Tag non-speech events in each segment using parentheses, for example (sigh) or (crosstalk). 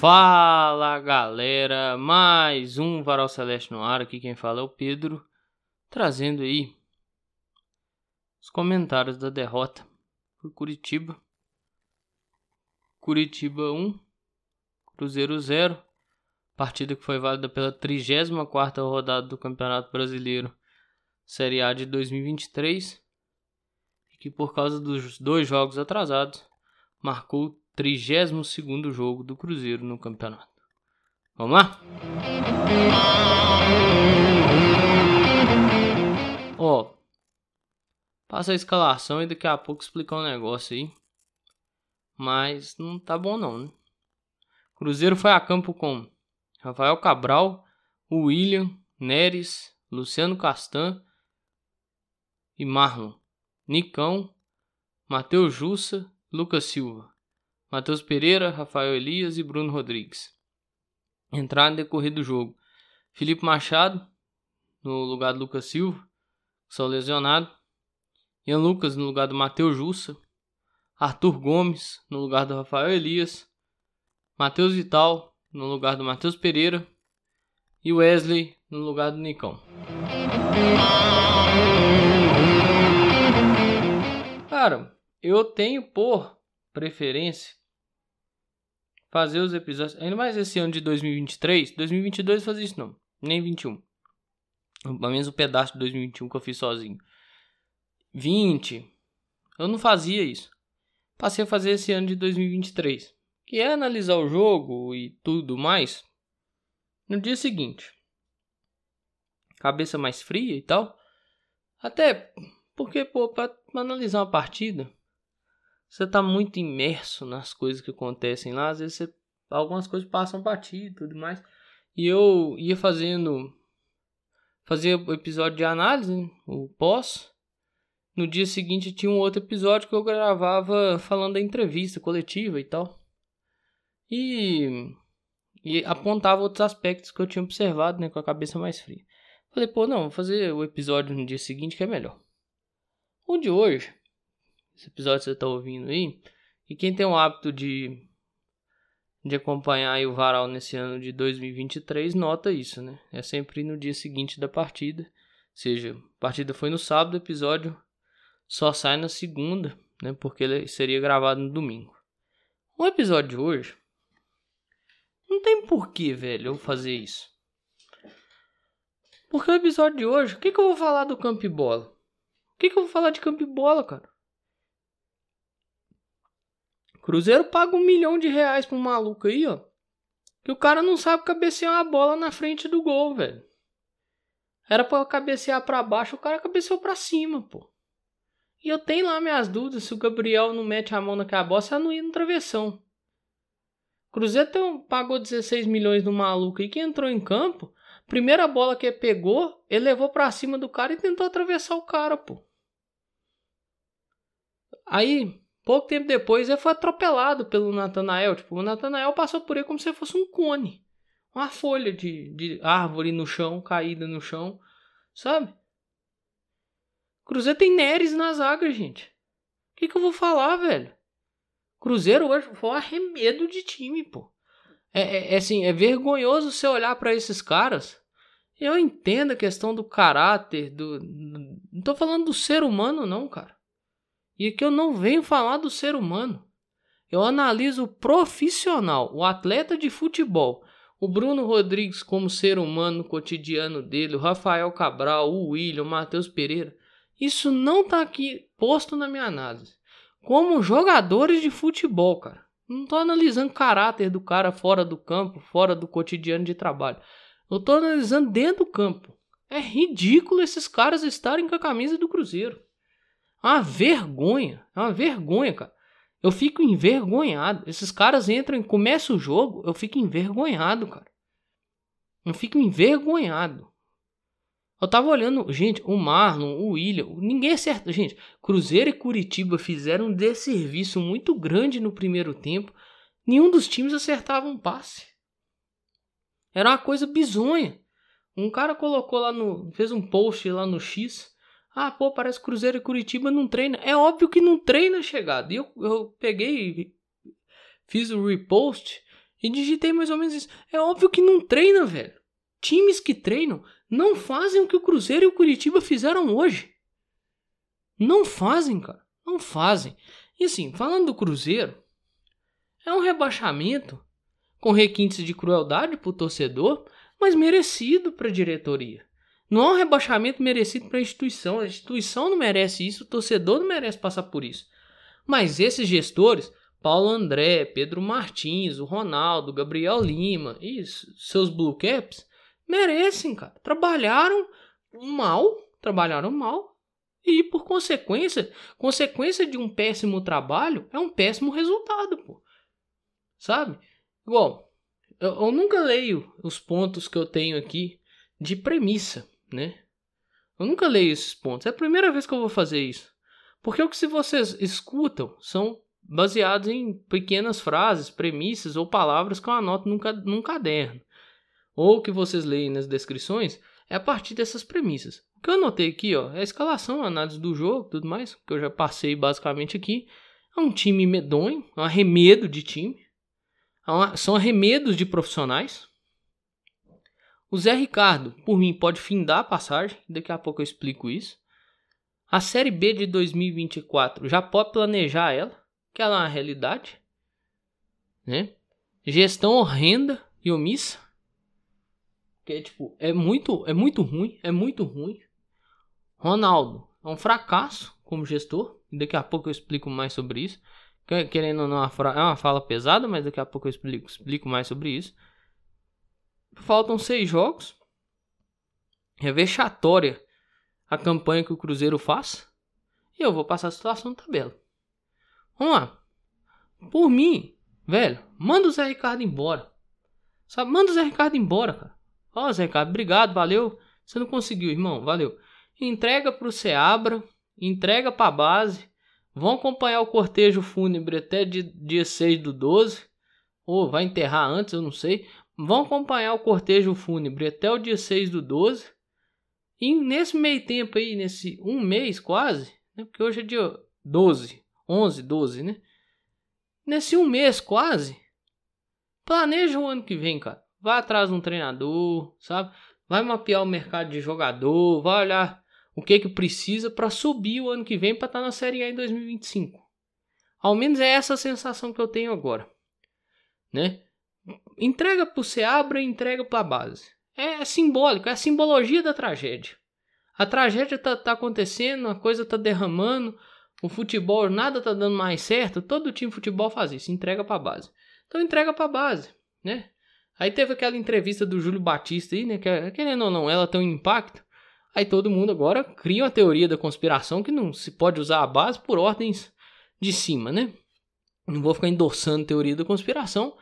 Fala galera, mais um Varal Celeste no ar. Aqui quem fala é o Pedro, trazendo aí os comentários da derrota por Curitiba. Curitiba 1, Cruzeiro 0. Partida que foi válida pela 34 rodada do Campeonato Brasileiro Série A de 2023. E que por causa dos dois jogos atrasados, marcou o 32 jogo do Cruzeiro no campeonato. Vamos lá? Ó, passa a escalação e daqui a pouco explicar um negócio aí. Mas não tá bom não, né? Cruzeiro foi a campo com Rafael Cabral, William, Neres, Luciano Castan e Marlon, Nicão, Matheus Jussa, Lucas Silva, Matheus Pereira, Rafael Elias e Bruno Rodrigues. Entraram no decorrer do jogo. Felipe Machado, no lugar do Lucas Silva, só lesionado. Ian Lucas no lugar do Matheus Jussa. Arthur Gomes no lugar do Rafael Elias. Matheus Vital no lugar do Matheus Pereira. E Wesley no lugar do Nicão. Cara, eu tenho por preferência fazer os episódios, ainda mais esse ano de 2023, 2022 fazer isso não, nem 21. Pelo menos o pedaço de 2021 que eu fiz sozinho. 20, eu não fazia isso. Passei a fazer esse ano de 2023, que é analisar o jogo e tudo mais no dia seguinte. Cabeça mais fria e tal. Até porque, pô, pra analisar uma partida, você tá muito imerso nas coisas que acontecem lá, às vezes você, algumas coisas passam batido e tudo mais. E eu ia fazendo fazia o episódio de análise, né, o pós. No dia seguinte tinha um outro episódio que eu gravava falando da entrevista coletiva e tal. E, e apontava outros aspectos que eu tinha observado, né, com a cabeça mais fria. Falei, pô, não, vou fazer o episódio no dia seguinte que é melhor. O de hoje esse episódio você está ouvindo aí. E quem tem o hábito de, de acompanhar o Varal nesse ano de 2023 nota isso, né? É sempre no dia seguinte da partida. Ou seja, a partida foi no sábado, o episódio só sai na segunda, né? Porque ele seria gravado no domingo. O episódio de hoje não tem porquê, velho, eu fazer isso. Porque o episódio de hoje, o que, que eu vou falar do campo e bola? O que, que eu vou falar de campo e bola, cara? Cruzeiro paga um milhão de reais pra um maluco aí, ó. Que o cara não sabe cabecear uma bola na frente do gol, velho. Era pra cabecear pra baixo, o cara cabeceou pra cima, pô. E eu tenho lá minhas dúvidas se o Gabriel não mete a mão naquela bola, se ela não ia no travessão. Cruzeiro tem, pagou 16 milhões no maluco aí que entrou em campo. Primeira bola que ele pegou, ele levou pra cima do cara e tentou atravessar o cara, pô. Aí, Pouco tempo depois, ele foi atropelado pelo Natanael. Tipo, o Natanael passou por ele como se fosse um cone. Uma folha de, de árvore no chão, caída no chão. Sabe? Cruzeiro tem Neres na zaga, gente. O que, que eu vou falar, velho? Cruzeiro hoje foi um arremedo de time, pô. É, é, é assim, é vergonhoso você olhar para esses caras. Eu entendo a questão do caráter, do. Não tô falando do ser humano, não, cara. E aqui eu não venho falar do ser humano. Eu analiso o profissional, o atleta de futebol. O Bruno Rodrigues como ser humano no cotidiano dele, o Rafael Cabral, o William, o Matheus Pereira. Isso não está aqui posto na minha análise. Como jogadores de futebol, cara. Não estou analisando o caráter do cara fora do campo, fora do cotidiano de trabalho. Eu estou analisando dentro do campo. É ridículo esses caras estarem com a camisa do Cruzeiro. É uma vergonha. É uma vergonha, cara. Eu fico envergonhado. Esses caras entram e começa o jogo, eu fico envergonhado, cara. Eu fico envergonhado. Eu tava olhando, gente, o Marlon, o William, ninguém acerta. Gente, Cruzeiro e Curitiba fizeram um desserviço muito grande no primeiro tempo. Nenhum dos times acertava um passe. Era uma coisa bizonha. Um cara colocou lá no. fez um post lá no X ah, pô, parece Cruzeiro e Curitiba não treina. É óbvio que não treina chegada. E eu, eu peguei, fiz o repost E digitei mais ou menos isso. É óbvio que não treina, velho. Times que treinam não fazem o que o Cruzeiro e o Curitiba fizeram hoje. Não fazem, cara. Não fazem. E assim, falando do Cruzeiro, é um rebaixamento com requintes de crueldade para o torcedor, mas merecido para a diretoria. Não é um rebaixamento merecido para a instituição. A instituição não merece isso, o torcedor não merece passar por isso. Mas esses gestores, Paulo André, Pedro Martins, o Ronaldo, Gabriel Lima e seus Blue Caps, merecem, cara. Trabalharam mal, trabalharam mal. E por consequência, consequência de um péssimo trabalho é um péssimo resultado, pô. Sabe? Igual, eu, eu nunca leio os pontos que eu tenho aqui de premissa, né? Eu nunca leio esses pontos. É a primeira vez que eu vou fazer isso. Porque o que se vocês escutam são baseados em pequenas frases, premissas ou palavras que eu anoto num, num caderno. Ou que vocês leem nas descrições é a partir dessas premissas. O que eu anotei aqui, ó, é a escalação, a análise do jogo, tudo mais, que eu já passei basicamente aqui. É um time medonho, é um arremedo de time. É são arremedos de profissionais. O Zé Ricardo, por mim, pode findar a passagem, daqui a pouco eu explico isso. A Série B de 2024 já pode planejar ela, que ela é uma realidade. Né? Gestão horrenda e omissa. Que é, tipo, é muito, é muito ruim, é muito ruim. Ronaldo é um fracasso como gestor, daqui a pouco eu explico mais sobre isso. Querendo ou não, é uma fala pesada, mas daqui a pouco eu explico, explico mais sobre isso. Faltam seis jogos. É vexatória a campanha que o Cruzeiro faz. E eu vou passar a situação na tabela. Vamos lá. Por mim, velho, manda o Zé Ricardo embora. Sabe? Manda o Zé Ricardo embora, cara. Ó, Zé Ricardo, obrigado, valeu. Você não conseguiu, irmão, valeu. Entrega pro Seabra, entrega pra base. Vão acompanhar o cortejo fúnebre até dia 6 do 12. Ou vai enterrar antes, eu não sei. Vão acompanhar o cortejo fúnebre até o dia 6 do 12. E nesse meio tempo aí, nesse um mês quase, né, porque hoje é dia 12, 11, 12, né? Nesse um mês quase, planeja o ano que vem, cara. Vai atrás de um treinador, sabe? Vai mapear o mercado de jogador, vai olhar o que que precisa para subir o ano que vem para estar tá na Série A em 2025. Ao menos é essa a sensação que eu tenho agora, né? Entrega para o Seabra e entrega para a base. É simbólico, é a simbologia da tragédia. A tragédia tá, tá acontecendo, a coisa tá derramando, o futebol nada tá dando mais certo, todo time de futebol faz isso, entrega para a base. Então entrega para a base, né? Aí teve aquela entrevista do Júlio Batista aí, né, que querendo ou não, ela tem um impacto. Aí todo mundo agora cria uma teoria da conspiração que não se pode usar a base por ordens de cima, né? Não vou ficar endossando teoria da conspiração,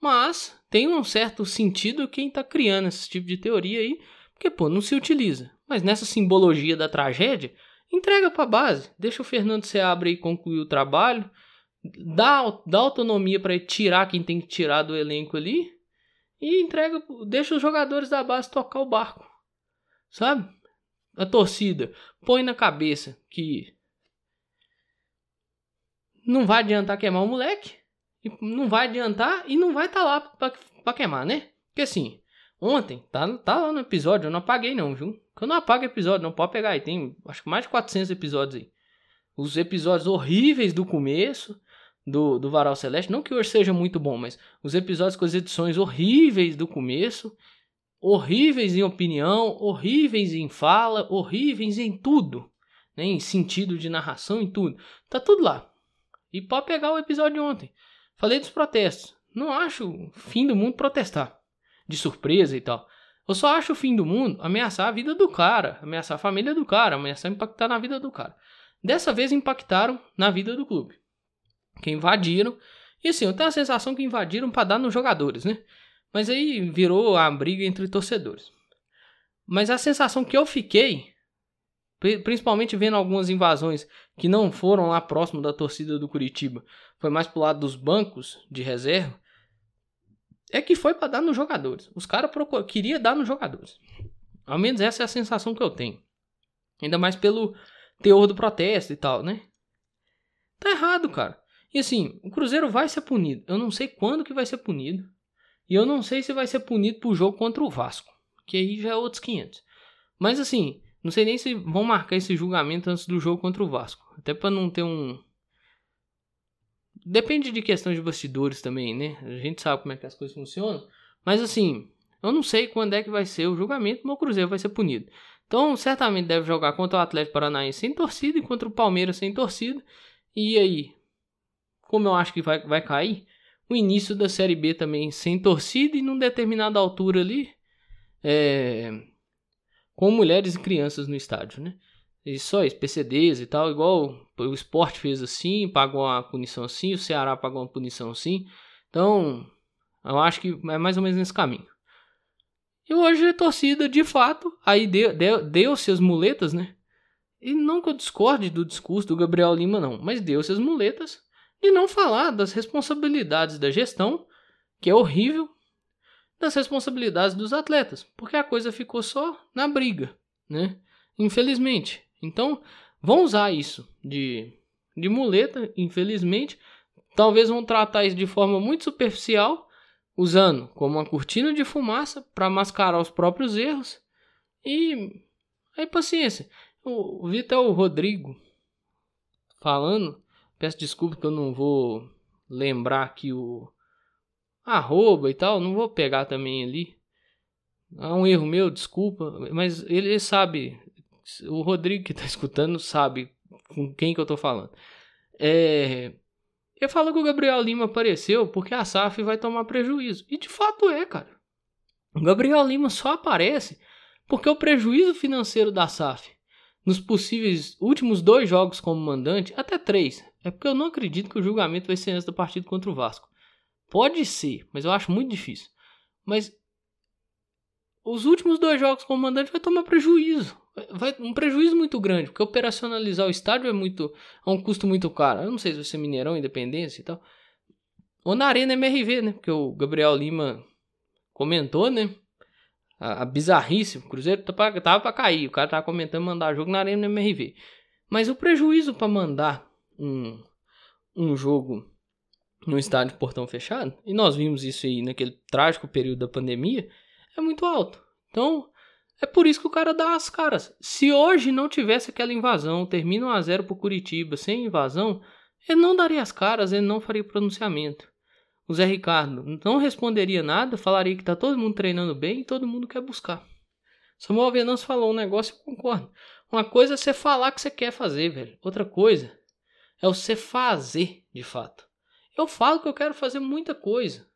mas tem um certo sentido quem está criando esse tipo de teoria aí, porque pô, não se utiliza. Mas nessa simbologia da tragédia, entrega para a base, deixa o Fernando Seabra aí concluir o trabalho, dá, dá autonomia para tirar quem tem que tirar do elenco ali e entrega, deixa os jogadores da base tocar o barco. Sabe? a torcida põe na cabeça que não vai adiantar queimar o moleque, não vai adiantar e não vai estar tá lá para queimar, né? Porque assim, ontem, tá, tá lá no episódio, eu não apaguei não, viu? Eu não apago episódio, não pode pegar aí, tem acho que mais de 400 episódios aí. Os episódios horríveis do começo do, do Varal Celeste, não que hoje seja muito bom, mas os episódios com as edições horríveis do começo horríveis em opinião, horríveis em fala, horríveis em tudo, né? em sentido de narração e tudo. Tá tudo lá. E pode pegar o episódio de ontem. Falei dos protestos. Não acho fim do mundo protestar. De surpresa e tal. Eu só acho o fim do mundo ameaçar a vida do cara, ameaçar a família do cara, ameaçar impactar na vida do cara. Dessa vez impactaram na vida do clube. Que invadiram. E assim, eu tenho a sensação que invadiram para dar nos jogadores, né? Mas aí virou a briga entre torcedores. Mas a sensação que eu fiquei, principalmente vendo algumas invasões que não foram lá próximo da torcida do Curitiba, foi mais pro lado dos bancos de reserva, é que foi para dar nos jogadores. Os caras queriam dar nos jogadores. Ao menos essa é a sensação que eu tenho. Ainda mais pelo teor do protesto e tal, né? Tá errado, cara. E assim, o Cruzeiro vai ser punido. Eu não sei quando que vai ser punido. E eu não sei se vai ser punido pro jogo contra o Vasco. Que aí já é outros 500. Mas assim, não sei nem se vão marcar esse julgamento antes do jogo contra o Vasco. Até para não ter um. Depende de questão de bastidores também, né? A gente sabe como é que as coisas funcionam. Mas assim, eu não sei quando é que vai ser o julgamento, mas o Cruzeiro vai ser punido. Então, certamente deve jogar contra o Atlético Paranaense sem torcida e contra o Palmeiras sem torcida. E aí, como eu acho que vai, vai cair, o início da Série B também sem torcida e num determinada altura ali, é, com mulheres e crianças no estádio, né? E só isso, PCDs e tal, igual o esporte fez assim, pagou uma punição assim, o Ceará pagou uma punição assim. Então, eu acho que é mais ou menos nesse caminho. E hoje a torcida, de fato, aí deu, deu, deu seus muletas, né? E não que eu discorde do discurso do Gabriel Lima, não, mas deu seus muletas de não falar das responsabilidades da gestão, que é horrível, das responsabilidades dos atletas, porque a coisa ficou só na briga, né? Infelizmente. Então, vão usar isso de, de muleta, infelizmente. Talvez vão tratar isso de forma muito superficial usando como uma cortina de fumaça para mascarar os próprios erros. E aí paciência. O Vitor Rodrigo falando, peço desculpa que eu não vou lembrar aqui o arroba e tal, não vou pegar também ali. É um erro meu, desculpa, mas ele sabe, o Rodrigo que está (laughs) escutando sabe com quem que eu estou falando. É, eu falo que o Gabriel Lima apareceu porque a SAF vai tomar prejuízo. E de fato é, cara. O Gabriel Lima só aparece porque o prejuízo financeiro da SAF nos possíveis últimos dois jogos como mandante, até três, é porque eu não acredito que o julgamento vai ser antes do partido contra o Vasco. Pode ser, mas eu acho muito difícil. Mas os últimos dois jogos como mandante vai tomar prejuízo vai um prejuízo muito grande, porque operacionalizar o estádio é muito é um custo muito caro. Eu não sei se vai ser Mineirão, Independência e tal. Ou na Arena MRV, né? Porque o Gabriel Lima comentou, né? A, a bizarrice, o Cruzeiro tava, tava pra cair, o cara tava comentando mandar jogo na Arena MRV. Mas o prejuízo para mandar um, um jogo no estádio portão fechado, e nós vimos isso aí naquele trágico período da pandemia, é muito alto. Então, é por isso que o cara dá as caras. Se hoje não tivesse aquela invasão, termina 1 a 0 pro Curitiba sem invasão, ele não daria as caras, ele não faria pronunciamento. O Zé Ricardo não responderia nada, falaria que tá todo mundo treinando bem e todo mundo quer buscar. Samuel Venâncio falou um negócio, eu concordo. Uma coisa é você falar que você quer fazer, velho. Outra coisa é você fazer, de fato. Eu falo que eu quero fazer muita coisa.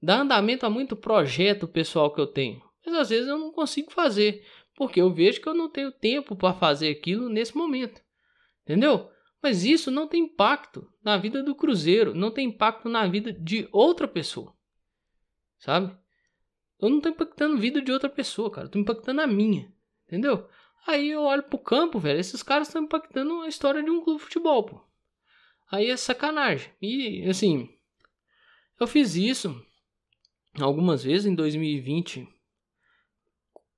Dar andamento a muito projeto pessoal que eu tenho. Mas às vezes eu não consigo fazer, porque eu vejo que eu não tenho tempo para fazer aquilo nesse momento. Entendeu? Mas isso não tem impacto na vida do Cruzeiro, não tem impacto na vida de outra pessoa. Sabe? Eu não tô impactando a vida de outra pessoa, cara. Tô impactando a minha. Entendeu? Aí eu olho pro campo, velho. Esses caras estão impactando a história de um clube de futebol, pô. Aí é sacanagem. E, assim, eu fiz isso algumas vezes em 2020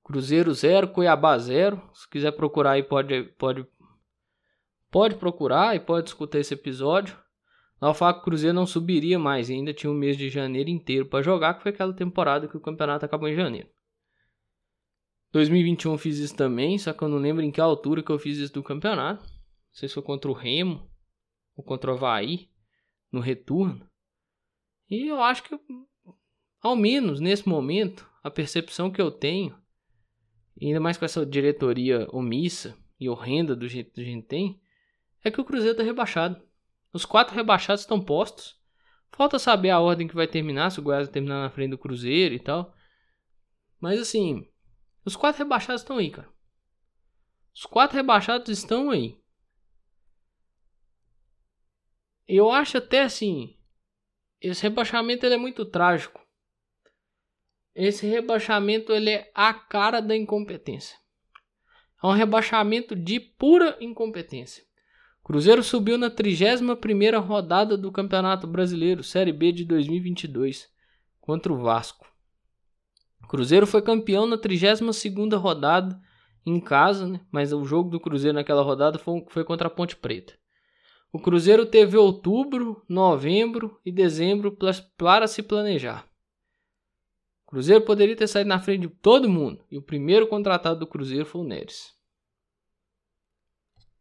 Cruzeiro 0, Cuiabá 0. Se quiser procurar aí, pode, pode, pode procurar e pode escutar esse episódio. Lá eu Cruzeiro não subiria mais, ainda tinha um mês de janeiro inteiro para jogar, que foi aquela temporada que o campeonato acabou em janeiro. 2021 eu fiz isso também, só que eu não lembro em que altura que eu fiz isso do campeonato. Não sei se foi contra o Remo ou contra o Havaí, no retorno. E eu acho que, ao menos nesse momento, a percepção que eu tenho ainda mais com essa diretoria omissa e horrenda do jeito que a gente tem, é que o Cruzeiro tá rebaixado. Os quatro rebaixados estão postos. Falta saber a ordem que vai terminar, se o Goiás vai terminar na frente do Cruzeiro e tal. Mas assim, os quatro rebaixados estão aí, cara. Os quatro rebaixados estão aí. Eu acho até assim, esse rebaixamento ele é muito trágico. Esse rebaixamento ele é a cara da incompetência. É um rebaixamento de pura incompetência. Cruzeiro subiu na 31ª rodada do Campeonato Brasileiro, Série B de 2022, contra o Vasco. Cruzeiro foi campeão na 32ª rodada em casa, né? mas o jogo do Cruzeiro naquela rodada foi, foi contra a Ponte Preta. O Cruzeiro teve outubro, novembro e dezembro para se planejar. O Cruzeiro poderia ter saído na frente de todo mundo e o primeiro contratado do Cruzeiro foi o Neres.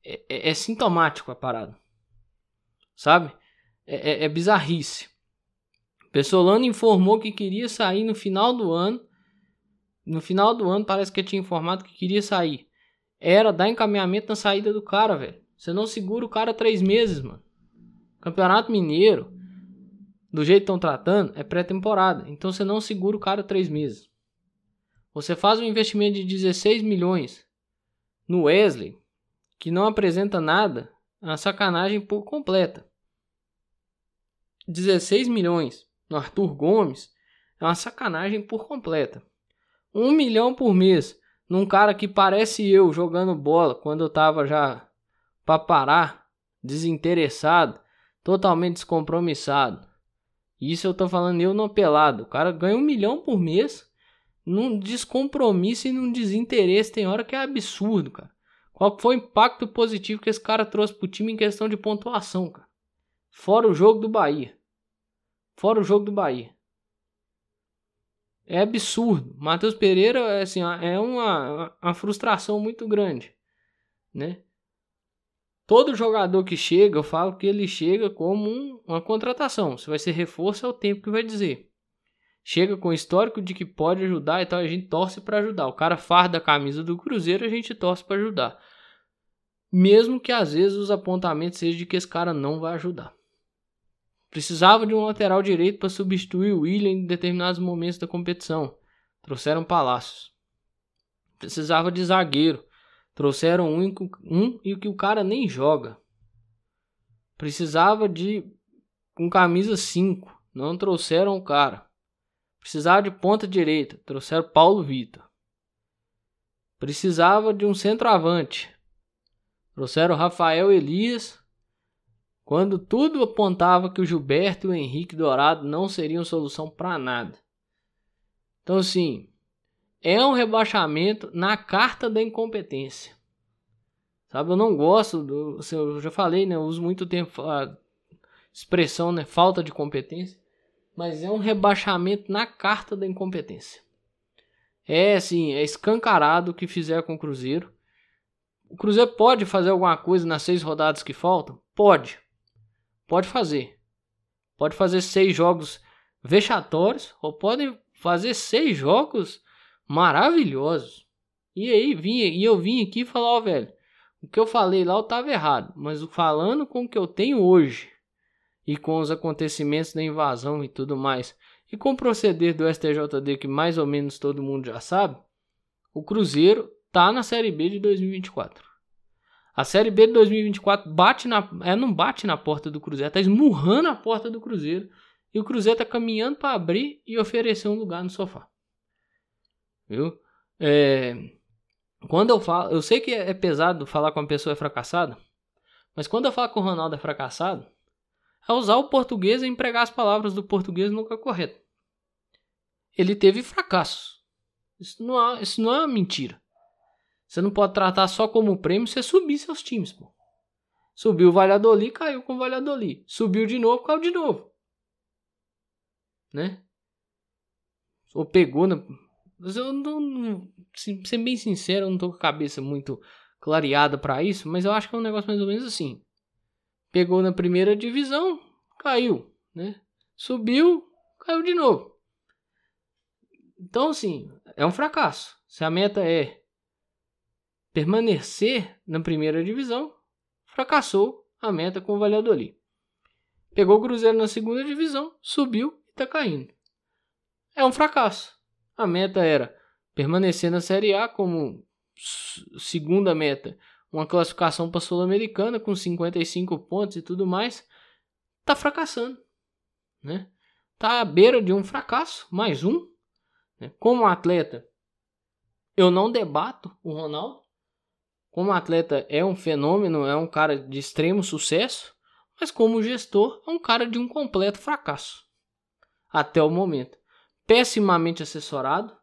É, é, é sintomático a parada, sabe? É, é, é bizarrice. Pessolano informou que queria sair no final do ano. No final do ano parece que tinha informado que queria sair. Era dar encaminhamento na saída do cara, velho. Você não segura o cara três meses, mano. Campeonato Mineiro, do jeito que estão tratando, é pré-temporada. Então você não segura o cara três meses. Você faz um investimento de 16 milhões no Wesley, que não apresenta nada, é uma sacanagem por completa. 16 milhões no Arthur Gomes é uma sacanagem por completa. Um milhão por mês num cara que parece eu jogando bola quando eu tava já para parar, desinteressado, totalmente descompromissado. Isso eu tô falando eu não pelado. O cara ganha um milhão por mês num descompromisso e num desinteresse. Tem hora que é absurdo, cara. Qual foi o impacto positivo que esse cara trouxe pro time em questão de pontuação, cara? Fora o jogo do Bahia. Fora o jogo do Bahia. É absurdo. Matheus Pereira assim, é uma, uma frustração muito grande, né? Todo jogador que chega, eu falo que ele chega como um, uma contratação. Se vai ser reforço, é o tempo que vai dizer. Chega com histórico de que pode ajudar e tal, a gente torce para ajudar. O cara farda a camisa do Cruzeiro, a gente torce para ajudar. Mesmo que às vezes os apontamentos sejam de que esse cara não vai ajudar. Precisava de um lateral direito para substituir o William em determinados momentos da competição. Trouxeram Palácios. Precisava de zagueiro. Trouxeram um, um e que o cara nem joga. Precisava de com camisa 5. Não trouxeram o cara. Precisava de ponta direita. Trouxeram Paulo Vitor. Precisava de um centroavante. Trouxeram Rafael Elias. Quando tudo apontava que o Gilberto e o Henrique Dourado não seriam solução para nada. Então, assim, é um rebaixamento na carta da incompetência. Sabe, eu não gosto do. Assim, eu já falei, né? Eu uso muito tempo a expressão, né? Falta de competência. Mas é um rebaixamento na carta da incompetência. É assim, é escancarado o que fizer com o Cruzeiro. O Cruzeiro pode fazer alguma coisa nas seis rodadas que faltam? Pode. Pode fazer. Pode fazer seis jogos vexatórios ou pode fazer seis jogos maravilhosos. E aí vinha, e eu vim aqui falar, ó, velho, o que eu falei lá eu tava errado, mas falando com o que eu tenho hoje e com os acontecimentos da invasão e tudo mais, e com o proceder do STJD que mais ou menos todo mundo já sabe, o Cruzeiro tá na Série B de 2024. A Série B de 2024 bate na, é, não bate na porta do Cruzeiro, tá esmurrando a porta do Cruzeiro. E o Cruzeiro tá caminhando para abrir e oferecer um lugar no sofá. Viu? É, quando eu falo, eu sei que é pesado falar com uma pessoa é fracassada, mas quando eu falo com o Ronaldo é fracassado, é usar o português e empregar as palavras do português lugar correto. Ele teve fracassos. Isso não, é, isso não é uma mentira. Você não pode tratar só como prêmio você subir seus times, pô. Subiu o Valladolid, caiu com o Valladolid. Subiu de novo, caiu de novo. Né? Ou pegou mas eu não. Ser bem sincero, eu não tô com a cabeça muito clareada para isso, mas eu acho que é um negócio mais ou menos assim. Pegou na primeira divisão, caiu, né? Subiu, caiu de novo. Então, assim, é um fracasso. Se a meta é permanecer na primeira divisão, fracassou a meta com o Valladolid. Pegou o Cruzeiro na segunda divisão, subiu e está caindo. É um fracasso. A meta era permanecer na Série A como segunda meta, uma classificação para a Sul-Americana com 55 pontos e tudo mais. Tá fracassando, né? Tá à beira de um fracasso, mais um. Né? Como atleta, eu não debato o Ronaldo. Como atleta é um fenômeno, é um cara de extremo sucesso, mas como gestor é um cara de um completo fracasso. Até o momento pessimamente assessorado,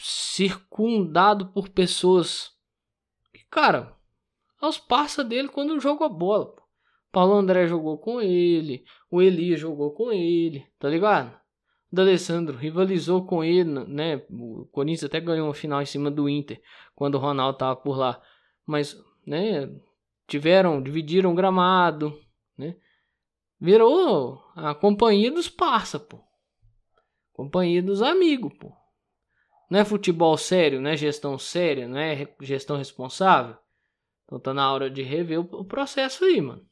circundado por pessoas que, cara, aos passa dele quando joga a bola. Paulo André jogou com ele, o Elias jogou com ele, tá ligado? O D'Alessandro rivalizou com ele, né? O Corinthians até ganhou uma final em cima do Inter quando o Ronaldo tava por lá. Mas, né, tiveram, dividiram o gramado, né? Virou a companhia dos parça, pô. Companhia dos amigos, pô. Não é futebol sério, não é gestão séria, não é gestão responsável. Então tá na hora de rever o processo aí, mano.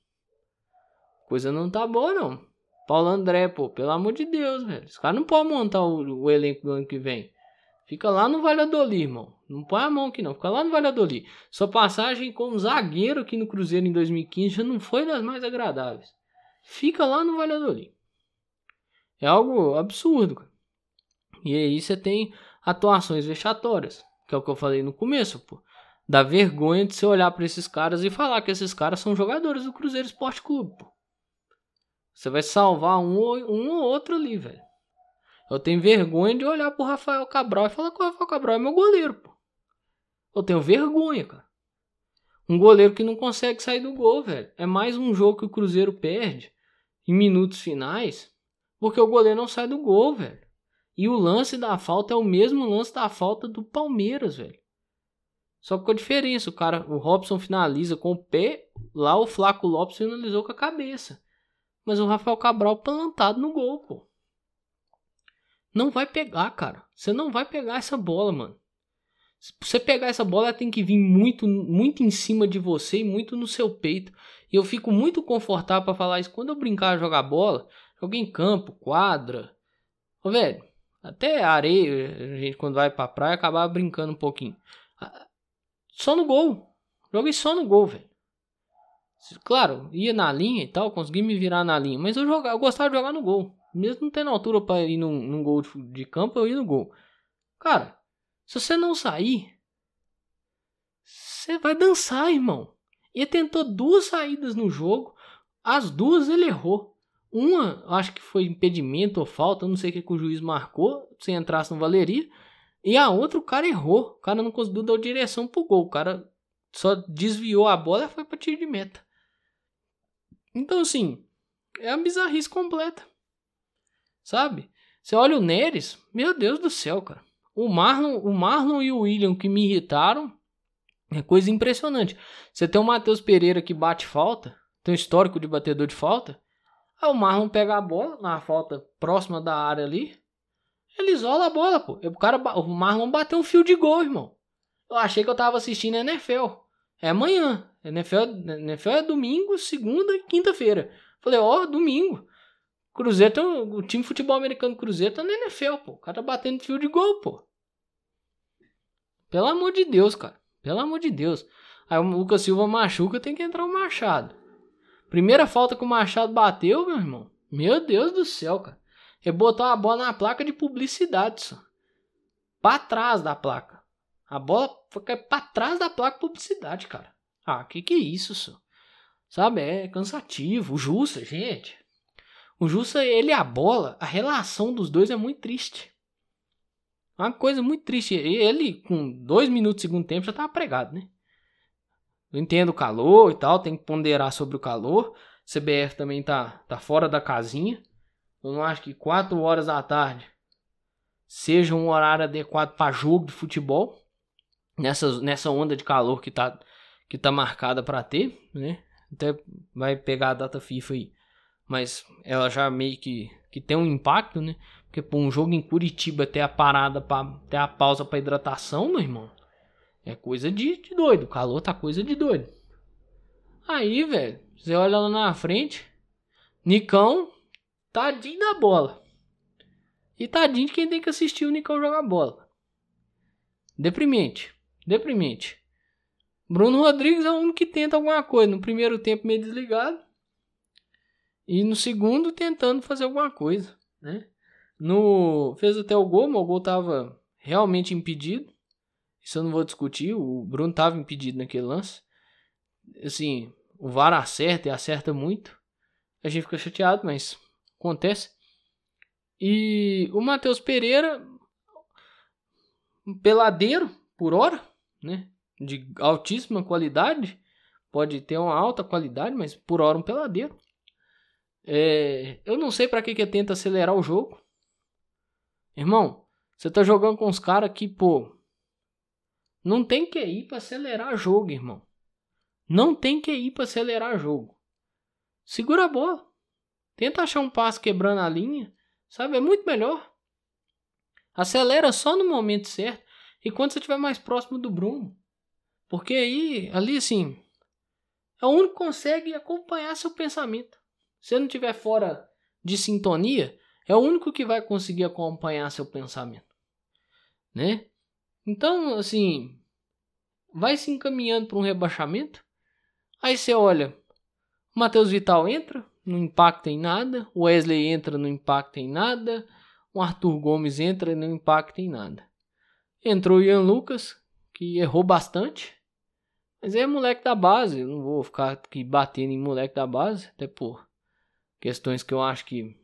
Coisa não tá boa, não. Paulo André, pô, pelo amor de Deus, velho. Os caras não podem montar o, o, elenco do ano que vem. Fica lá no Valladolid, irmão. Não põe a mão aqui, não. Fica lá no Valladolid. Sua passagem como zagueiro aqui no Cruzeiro em 2015 já não foi das mais agradáveis. Fica lá no Valladolid. É algo absurdo, cara. E aí você tem atuações vexatórias, que é o que eu falei no começo, pô. Dá vergonha de você olhar para esses caras e falar que esses caras são jogadores do Cruzeiro Esporte Clube, pô. Você vai salvar um ou, um ou outro ali, velho. Eu tenho vergonha de olhar pro Rafael Cabral e falar que o Rafael Cabral é meu goleiro, pô. Eu tenho vergonha, cara. Um goleiro que não consegue sair do gol, velho. É mais um jogo que o Cruzeiro perde em minutos finais, porque o goleiro não sai do gol, velho. E o lance da falta é o mesmo lance da falta do Palmeiras, velho. Só que com a diferença, o cara, o Robson finaliza com o pé, lá o Flaco Lopes finalizou com a cabeça. Mas o Rafael Cabral plantado no gol, pô. Não vai pegar, cara. Você não vai pegar essa bola, mano. Se você pegar essa bola, ela tem que vir muito, muito em cima de você e muito no seu peito. E eu fico muito confortável para falar isso. Quando eu brincar jogar bola, joguei em campo, quadra. Ô, velho, até areia, a gente quando vai pra praia acabava brincando um pouquinho. Só no gol. Joguei só no gol, velho. Claro, ia na linha e tal, consegui me virar na linha. Mas eu, jogava, eu gostava de jogar no gol. Mesmo não tendo altura para ir num, num gol de, de, campo, eu ia no gol. Cara, se você não sair, você vai dançar, irmão. Ele tentou duas saídas no jogo. As duas ele errou. Uma, acho que foi impedimento ou falta, não sei o que, que o juiz marcou, se entrasse no Valeria. E a outra o cara errou. O cara não conseguiu dar direção pro gol. O cara só desviou a bola e foi para tiro de meta. Então, assim, é a bizarrice completa. Sabe? Você olha o Neres, meu Deus do céu, cara. O Marlon, o Marlon e o William que me irritaram é coisa impressionante. Você tem o Matheus Pereira que bate falta, tem um histórico de batedor de falta. Aí o Marlon pega a bola na falta próxima da área ali. Ele isola a bola, pô. O, cara, o Marlon bateu um fio de gol, irmão. Eu achei que eu tava assistindo NFL. É amanhã. NFL, NFL é domingo, segunda e quinta-feira. Falei, ó, oh, domingo. Cruzeiro tá, o time de futebol americano Cruzeiro tá na NFL, pô. O cara tá batendo fio de gol, pô. Pelo amor de Deus, cara. Pelo amor de Deus. Aí o Lucas Silva machuca, tem que entrar o Machado. Primeira falta que o Machado bateu, meu irmão. Meu Deus do céu, cara. Ele botou a bola na placa de publicidade, só. Pra trás da placa. A bola foi pra trás da placa de publicidade, cara. Ah, que que é isso, só? Sabe, é cansativo. O Jussa, gente. O Jussa, ele e a bola, a relação dos dois é muito triste. Uma coisa muito triste. Ele, com dois minutos de segundo tempo, já tava pregado, né? Eu entendo o calor e tal, tem que ponderar sobre o calor. CBF também tá, tá fora da casinha. Eu não acho que 4 horas da tarde seja um horário adequado para jogo de futebol. Nessa, nessa onda de calor que tá que tá marcada para ter, né? Até vai pegar a data FIFA aí. Mas ela já meio que, que tem um impacto, né? Porque por um jogo em Curitiba até a parada, pra, até a pausa para hidratação, meu irmão, é coisa de, de doido. O calor tá coisa de doido. Aí, velho, você olha lá na frente, Nicão, tadinho da bola. E tadinho de quem tem que assistir o Nicão jogar bola. Deprimente, deprimente. Bruno Rodrigues é o único que tenta alguma coisa. No primeiro tempo meio desligado. E no segundo tentando fazer alguma coisa, né? No fez até o gol, mas o gol tava realmente impedido. Isso eu não vou discutir, o Bruno tava impedido naquele lance. Assim, o VAR acerta e acerta muito. A gente fica chateado, mas acontece. E o Matheus Pereira peladeiro por hora, né? de altíssima qualidade, pode ter uma alta qualidade, mas por hora um peladeiro. É, eu não sei para que que tenta acelerar o jogo. Irmão, você tá jogando com os caras que, pô, não tem que ir para acelerar jogo, irmão. Não tem que ir para acelerar jogo. Segura a bola. Tenta achar um passo quebrando a linha, sabe? É muito melhor. Acelera só no momento certo e quando você estiver mais próximo do Bruno. Porque aí, ali assim, é o único que consegue acompanhar seu pensamento. Se você não estiver fora de sintonia, é o único que vai conseguir acompanhar seu pensamento, né? Então, assim, vai se encaminhando para um rebaixamento. Aí você olha, Matheus Vital entra, não impacta em nada. O Wesley entra, não impacta em nada. O Arthur Gomes entra não impacta em nada. Entrou o Ian Lucas, que errou bastante. Mas é moleque da base. Eu não vou ficar aqui batendo em moleque da base, até por questões que eu acho que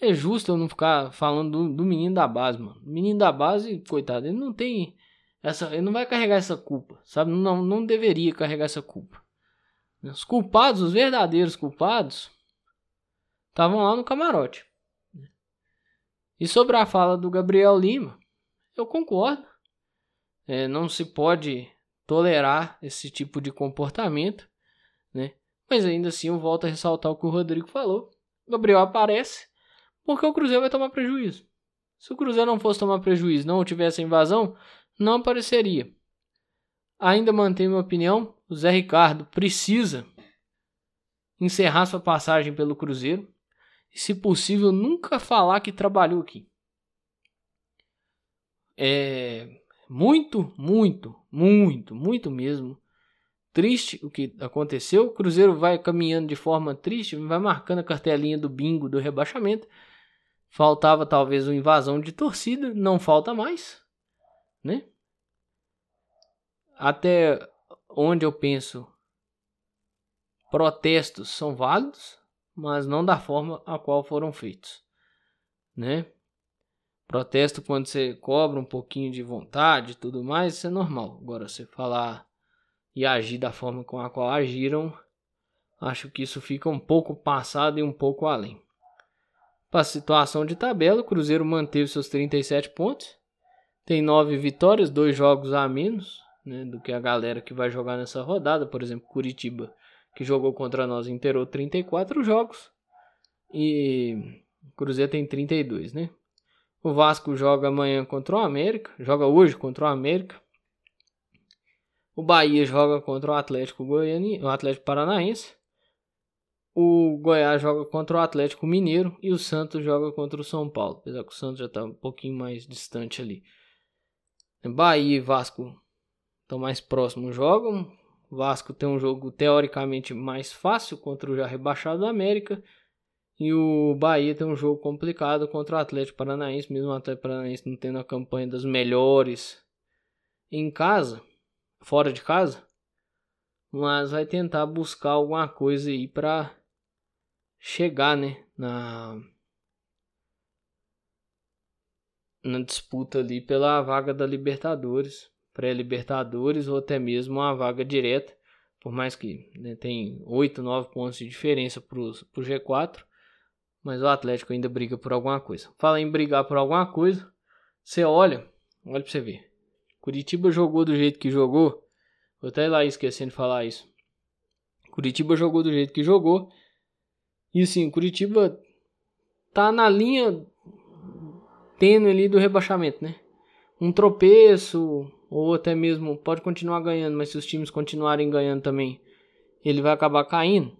é justo eu não ficar falando do, do, menino da base, mano. Menino da base, coitado, ele não tem essa, ele não vai carregar essa culpa, sabe? Não, não deveria carregar essa culpa. Os culpados, os verdadeiros culpados, estavam lá no camarote. E sobre a fala do Gabriel Lima, eu concordo. É, não se pode tolerar esse tipo de comportamento, né? Mas ainda assim eu volto a ressaltar o que o Rodrigo falou. O Gabriel aparece, porque o Cruzeiro vai tomar prejuízo. Se o Cruzeiro não fosse tomar prejuízo, não tivesse invasão, não apareceria. Ainda mantenho minha opinião, o Zé Ricardo precisa encerrar sua passagem pelo Cruzeiro e, se possível, nunca falar que trabalhou aqui. É muito, muito, muito, muito mesmo triste o que aconteceu. O Cruzeiro vai caminhando de forma triste, vai marcando a cartelinha do bingo do rebaixamento Faltava talvez uma invasão de torcida, não falta mais, né? Até onde eu penso, protestos são válidos, mas não da forma a qual foram feitos, né? Protesto quando você cobra um pouquinho de vontade e tudo mais, isso é normal. Agora, você falar e agir da forma com a qual agiram, acho que isso fica um pouco passado e um pouco além. Para a situação de tabela, o Cruzeiro manteve seus 37 pontos. Tem 9 vitórias, 2 jogos a menos né, do que a galera que vai jogar nessa rodada. Por exemplo, Curitiba, que jogou contra nós, inteirou 34 jogos. E o Cruzeiro tem 32, né? O Vasco joga amanhã contra o América. Joga hoje contra o América. O Bahia joga contra o Atlético Goiani, o Atlético Paranaense o Goiás joga contra o Atlético Mineiro e o Santos joga contra o São Paulo. Apesar que o Santos já está um pouquinho mais distante ali. Bahia e Vasco estão mais próximos, jogam. O Vasco tem um jogo teoricamente mais fácil contra o já rebaixado América. E o Bahia tem um jogo complicado contra o Atlético Paranaense, mesmo o Atlético Paranaense não tendo a campanha das melhores em casa, fora de casa. Mas vai tentar buscar alguma coisa aí para chegar, né, na na disputa ali pela vaga da Libertadores, pré-Libertadores ou até mesmo uma vaga direta, por mais que né, tem 8, 9 pontos de diferença para o G4, mas o Atlético ainda briga por alguma coisa. Fala em brigar por alguma coisa, você olha, olha para você ver. Curitiba jogou do jeito que jogou, vou até lá esquecendo de falar isso. Curitiba jogou do jeito que jogou e assim, Curitiba tá na linha tênue ali do rebaixamento, né? Um tropeço, ou até mesmo pode continuar ganhando, mas se os times continuarem ganhando também, ele vai acabar caindo.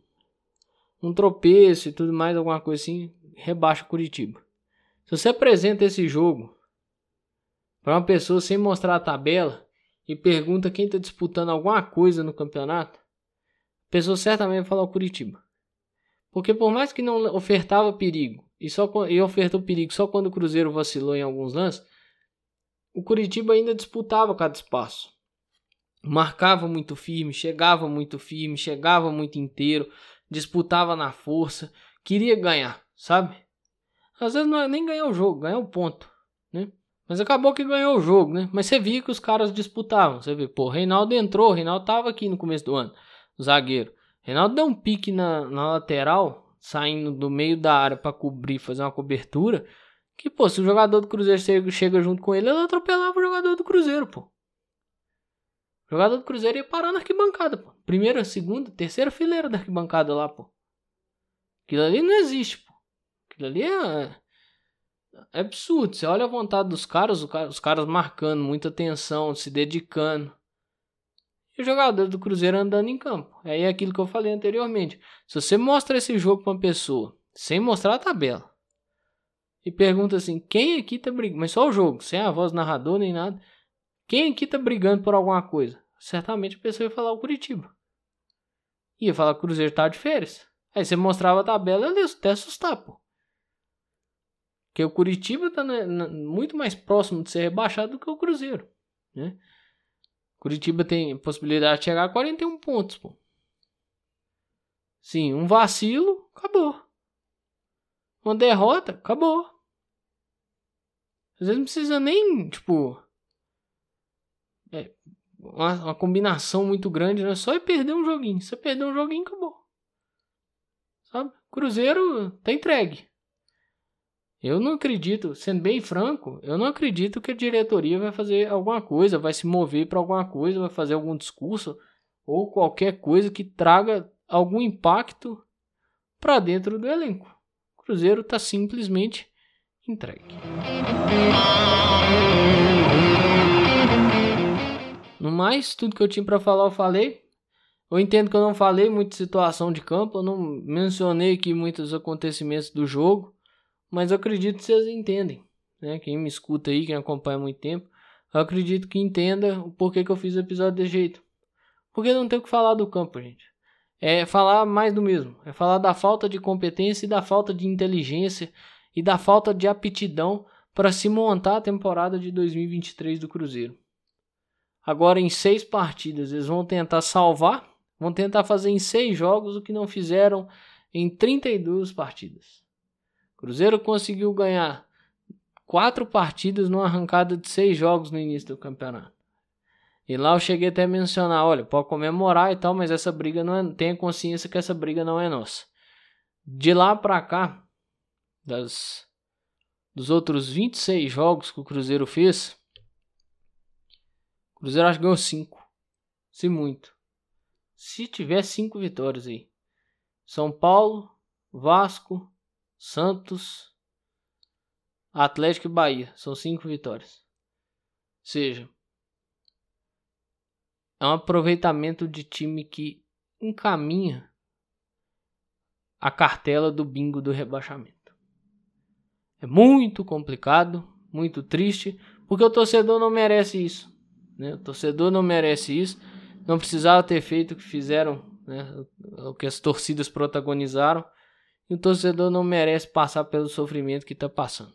Um tropeço e tudo mais, alguma coisa assim, rebaixa Curitiba. Se você apresenta esse jogo para uma pessoa sem mostrar a tabela e pergunta quem está disputando alguma coisa no campeonato, a pessoa certamente vai falar o Curitiba. Porque por mais que não ofertava perigo e só e ofertou perigo só quando o Cruzeiro vacilou em alguns lances, o Curitiba ainda disputava cada espaço. Marcava muito firme, chegava muito firme, chegava muito inteiro, disputava na força, queria ganhar, sabe? Às vezes não é nem ganhar o jogo, ganhar o ponto, né? Mas acabou que ganhou o jogo, né? Mas você via que os caras disputavam. Você vê, pô, o Reinaldo entrou, o Reinaldo tava aqui no começo do ano, zagueiro. Reinaldo deu um pique na, na lateral, saindo do meio da área para cobrir, fazer uma cobertura. Que, pô, se o jogador do Cruzeiro chega, chega junto com ele, ele atropelava o jogador do Cruzeiro, pô. O jogador do Cruzeiro ia parar na arquibancada, pô. Primeira, segunda, terceira fileira da arquibancada lá, pô. Aquilo ali não existe, pô. Aquilo ali é é absurdo. Você olha a vontade dos caras, os caras marcando muita atenção, se dedicando. E jogador do Cruzeiro andando em campo. Aí é aquilo que eu falei anteriormente. Se você mostra esse jogo para uma pessoa, sem mostrar a tabela, e pergunta assim: quem aqui tá brigando? Mas só o jogo, sem a voz narrador nem nada. Quem aqui tá brigando por alguma coisa? Certamente a pessoa ia falar o Curitiba. Ia falar que o Cruzeiro tá de férias. Aí você mostrava a tabela, ia até assustar, pô. Porque o Curitiba está muito mais próximo de ser rebaixado do que o Cruzeiro. Né? Curitiba tem possibilidade de chegar a 41 pontos. Pô. Sim, um vacilo, acabou. Uma derrota, acabou. Às vezes não precisa nem, tipo. É, uma, uma, combinação muito grande, né? Só é perder um joguinho. Se você perder um joguinho, acabou. Sabe? Cruzeiro tá entregue. Eu não acredito, sendo bem franco, eu não acredito que a diretoria vai fazer alguma coisa, vai se mover para alguma coisa, vai fazer algum discurso ou qualquer coisa que traga algum impacto para dentro do elenco. O Cruzeiro está simplesmente entregue. No mais, tudo que eu tinha para falar eu falei. Eu entendo que eu não falei muita situação de campo, eu não mencionei aqui muitos acontecimentos do jogo. Mas eu acredito que vocês entendem, né? Quem me escuta aí, quem acompanha há muito tempo, eu acredito que entenda o porquê que eu fiz o episódio desse jeito. Porque não tem o que falar do campo, gente. É falar mais do mesmo. É falar da falta de competência e da falta de inteligência e da falta de aptidão para se montar a temporada de 2023 do Cruzeiro. Agora, em seis partidas, eles vão tentar salvar, vão tentar fazer em seis jogos o que não fizeram em 32 partidas. Cruzeiro conseguiu ganhar quatro partidas numa arrancada de seis jogos no início do campeonato. E lá eu cheguei até a mencionar, olha, pode comemorar e tal, mas essa briga não é, tenha consciência que essa briga não é nossa. De lá para cá, das dos outros 26 jogos que o Cruzeiro fez, o Cruzeiro acho que ganhou 5. Se muito. Se tiver 5 vitórias aí. São Paulo, Vasco, Santos, Atlético e Bahia. São cinco vitórias. Ou seja, é um aproveitamento de time que encaminha a cartela do bingo do rebaixamento. É muito complicado, muito triste, porque o torcedor não merece isso. Né? O torcedor não merece isso. Não precisava ter feito o que fizeram, né? o que as torcidas protagonizaram. E o torcedor não merece passar pelo sofrimento que está passando.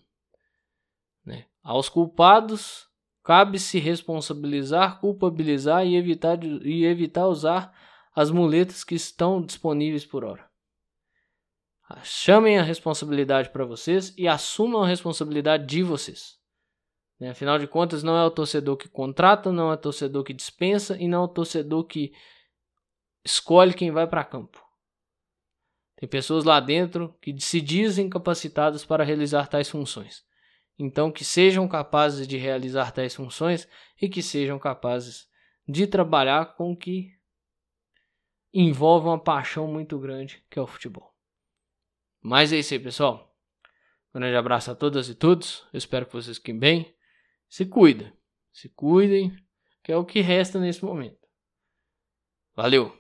Né? Aos culpados, cabe se responsabilizar, culpabilizar e evitar, e evitar usar as muletas que estão disponíveis por hora. Chamem a responsabilidade para vocês e assumam a responsabilidade de vocês. Né? Afinal de contas, não é o torcedor que contrata, não é o torcedor que dispensa e não é o torcedor que escolhe quem vai para campo. Tem pessoas lá dentro que se dizem capacitadas para realizar tais funções. Então, que sejam capazes de realizar tais funções e que sejam capazes de trabalhar com o que envolve uma paixão muito grande que é o futebol. Mas é isso aí, pessoal. Um grande abraço a todas e todos. Eu espero que vocês fiquem bem. Se cuidem. Se cuidem, que é o que resta nesse momento. Valeu!